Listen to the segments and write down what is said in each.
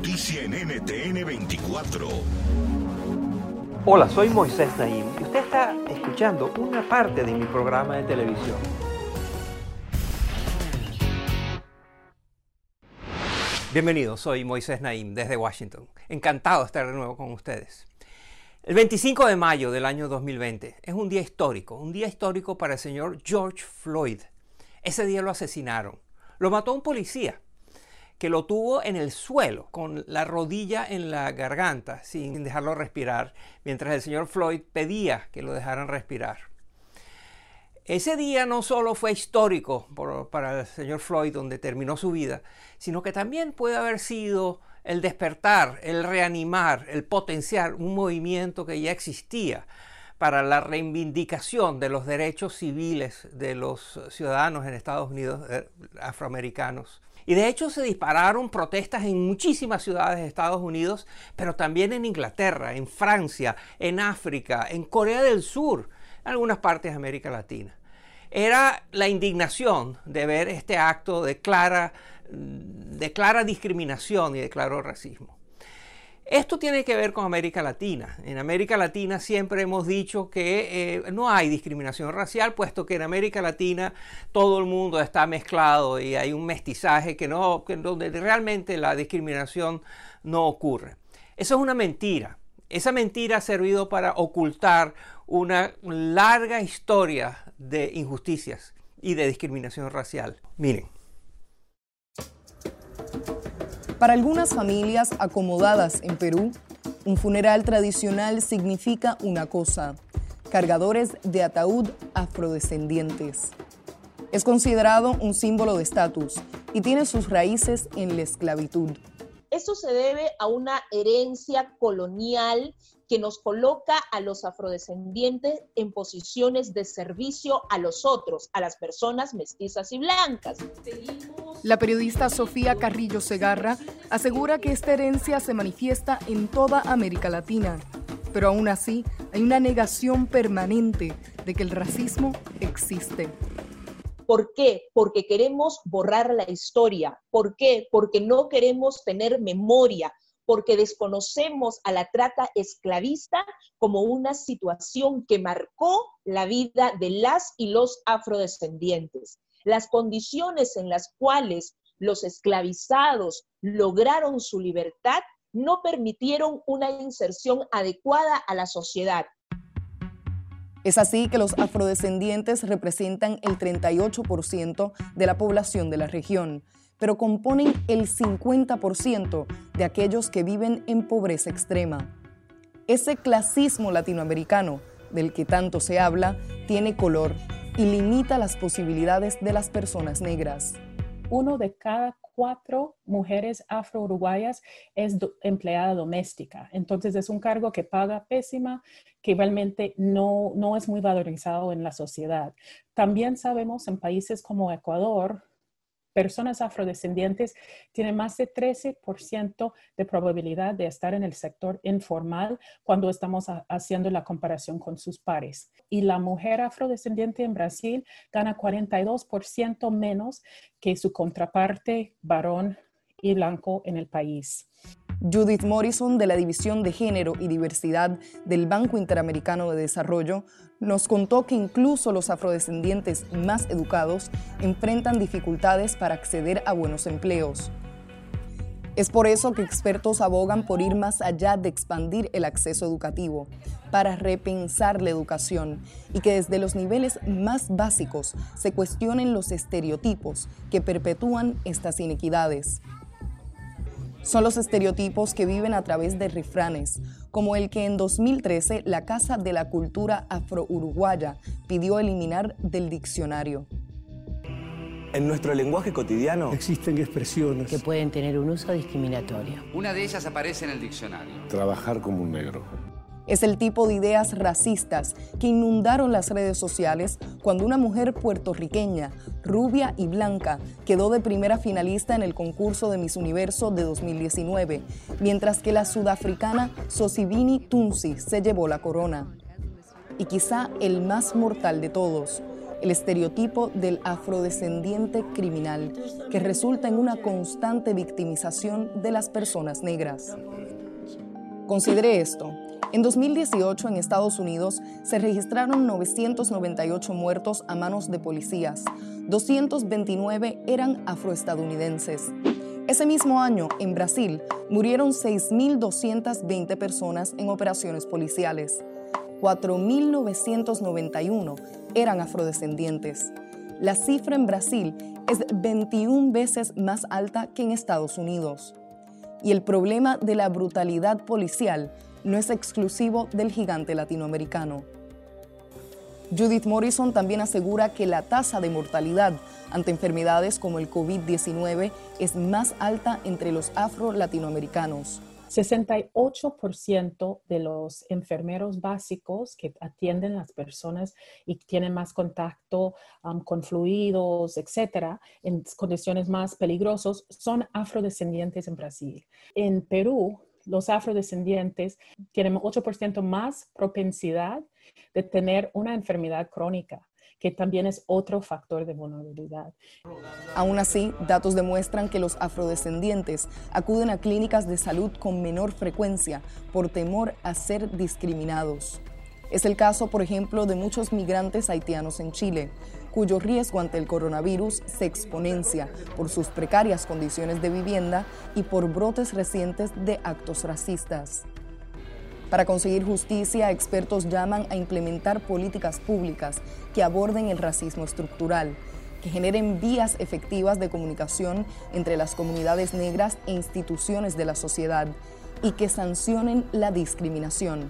Noticia en NTN 24. Hola, soy Moisés Naim y usted está escuchando una parte de mi programa de televisión. Bienvenidos, soy Moisés Naim desde Washington. Encantado de estar de nuevo con ustedes. El 25 de mayo del año 2020 es un día histórico, un día histórico para el señor George Floyd. Ese día lo asesinaron. Lo mató un policía que lo tuvo en el suelo, con la rodilla en la garganta, sin dejarlo respirar, mientras el señor Floyd pedía que lo dejaran respirar. Ese día no solo fue histórico para el señor Floyd, donde terminó su vida, sino que también puede haber sido el despertar, el reanimar, el potenciar un movimiento que ya existía para la reivindicación de los derechos civiles de los ciudadanos en Estados Unidos eh, afroamericanos. Y de hecho se dispararon protestas en muchísimas ciudades de Estados Unidos, pero también en Inglaterra, en Francia, en África, en Corea del Sur, en algunas partes de América Latina. Era la indignación de ver este acto de clara, de clara discriminación y de claro racismo. Esto tiene que ver con América Latina. En América Latina siempre hemos dicho que eh, no hay discriminación racial, puesto que en América Latina todo el mundo está mezclado y hay un mestizaje que no, donde realmente la discriminación no ocurre. Eso es una mentira. Esa mentira ha servido para ocultar una larga historia de injusticias y de discriminación racial. Miren. Para algunas familias acomodadas en Perú, un funeral tradicional significa una cosa, cargadores de ataúd afrodescendientes. Es considerado un símbolo de estatus y tiene sus raíces en la esclavitud. Eso se debe a una herencia colonial que nos coloca a los afrodescendientes en posiciones de servicio a los otros, a las personas mestizas y blancas. La periodista Sofía Carrillo Segarra asegura que esta herencia se manifiesta en toda América Latina, pero aún así hay una negación permanente de que el racismo existe. ¿Por qué? Porque queremos borrar la historia. ¿Por qué? Porque no queremos tener memoria, porque desconocemos a la trata esclavista como una situación que marcó la vida de las y los afrodescendientes. Las condiciones en las cuales los esclavizados lograron su libertad no permitieron una inserción adecuada a la sociedad. Es así que los afrodescendientes representan el 38% de la población de la región, pero componen el 50% de aquellos que viven en pobreza extrema. Ese clasismo latinoamericano del que tanto se habla tiene color y limita las posibilidades de las personas negras. Uno de cada cuatro mujeres afro-uruguayas es empleada doméstica. Entonces es un cargo que paga pésima, que realmente no, no es muy valorizado en la sociedad. También sabemos en países como Ecuador, personas afrodescendientes tienen más de 13% de probabilidad de estar en el sector informal cuando estamos haciendo la comparación con sus pares. Y la mujer afrodescendiente en Brasil gana 42% menos que su contraparte varón y blanco en el país. Judith Morrison, de la División de Género y Diversidad del Banco Interamericano de Desarrollo, nos contó que incluso los afrodescendientes más educados enfrentan dificultades para acceder a buenos empleos. Es por eso que expertos abogan por ir más allá de expandir el acceso educativo, para repensar la educación y que desde los niveles más básicos se cuestionen los estereotipos que perpetúan estas inequidades. Son los estereotipos que viven a través de refranes, como el que en 2013 la Casa de la Cultura Afro-Uruguaya pidió eliminar del diccionario. En nuestro lenguaje cotidiano existen expresiones que pueden tener un uso discriminatorio. Una de ellas aparece en el diccionario. Trabajar como un negro. Es el tipo de ideas racistas que inundaron las redes sociales cuando una mujer puertorriqueña, rubia y blanca, quedó de primera finalista en el concurso de Miss Universo de 2019, mientras que la sudafricana Sosibini Tunsi se llevó la corona. Y quizá el más mortal de todos, el estereotipo del afrodescendiente criminal, que resulta en una constante victimización de las personas negras. Considere esto. En 2018 en Estados Unidos se registraron 998 muertos a manos de policías. 229 eran afroestadounidenses. Ese mismo año, en Brasil, murieron 6.220 personas en operaciones policiales. 4.991 eran afrodescendientes. La cifra en Brasil es 21 veces más alta que en Estados Unidos. Y el problema de la brutalidad policial no es exclusivo del gigante latinoamericano. Judith Morrison también asegura que la tasa de mortalidad ante enfermedades como el COVID-19 es más alta entre los afro-latinoamericanos. 68% de los enfermeros básicos que atienden las personas y tienen más contacto um, con fluidos, etcétera, en condiciones más peligrosas, son afrodescendientes en Brasil. En Perú, los afrodescendientes tienen 8% más propensidad de tener una enfermedad crónica que también es otro factor de vulnerabilidad. Aún así, datos demuestran que los afrodescendientes acuden a clínicas de salud con menor frecuencia por temor a ser discriminados. Es el caso, por ejemplo, de muchos migrantes haitianos en Chile, cuyo riesgo ante el coronavirus se exponencia por sus precarias condiciones de vivienda y por brotes recientes de actos racistas. Para conseguir justicia, expertos llaman a implementar políticas públicas que aborden el racismo estructural, que generen vías efectivas de comunicación entre las comunidades negras e instituciones de la sociedad y que sancionen la discriminación.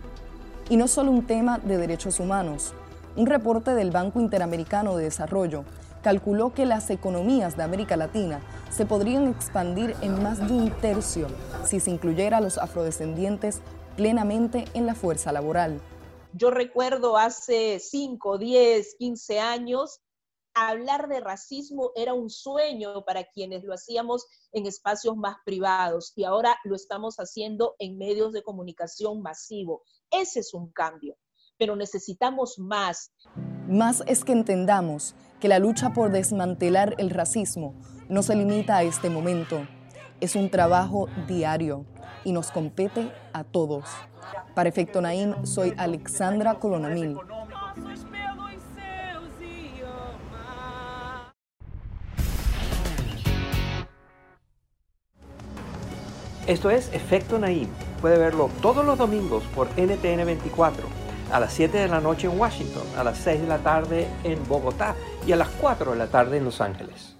Y no solo un tema de derechos humanos. Un reporte del Banco Interamericano de Desarrollo calculó que las economías de América Latina se podrían expandir en más de un tercio si se incluyera a los afrodescendientes plenamente en la fuerza laboral. Yo recuerdo hace 5, 10, 15 años, hablar de racismo era un sueño para quienes lo hacíamos en espacios más privados y ahora lo estamos haciendo en medios de comunicación masivo. Ese es un cambio, pero necesitamos más. Más es que entendamos que la lucha por desmantelar el racismo no se limita a este momento. Es un trabajo diario y nos compete a todos. Para Efecto Naim, soy Alexandra Colonamil. Esto es Efecto Naim. Puede verlo todos los domingos por NTN 24, a las 7 de la noche en Washington, a las 6 de la tarde en Bogotá y a las 4 de la tarde en Los Ángeles.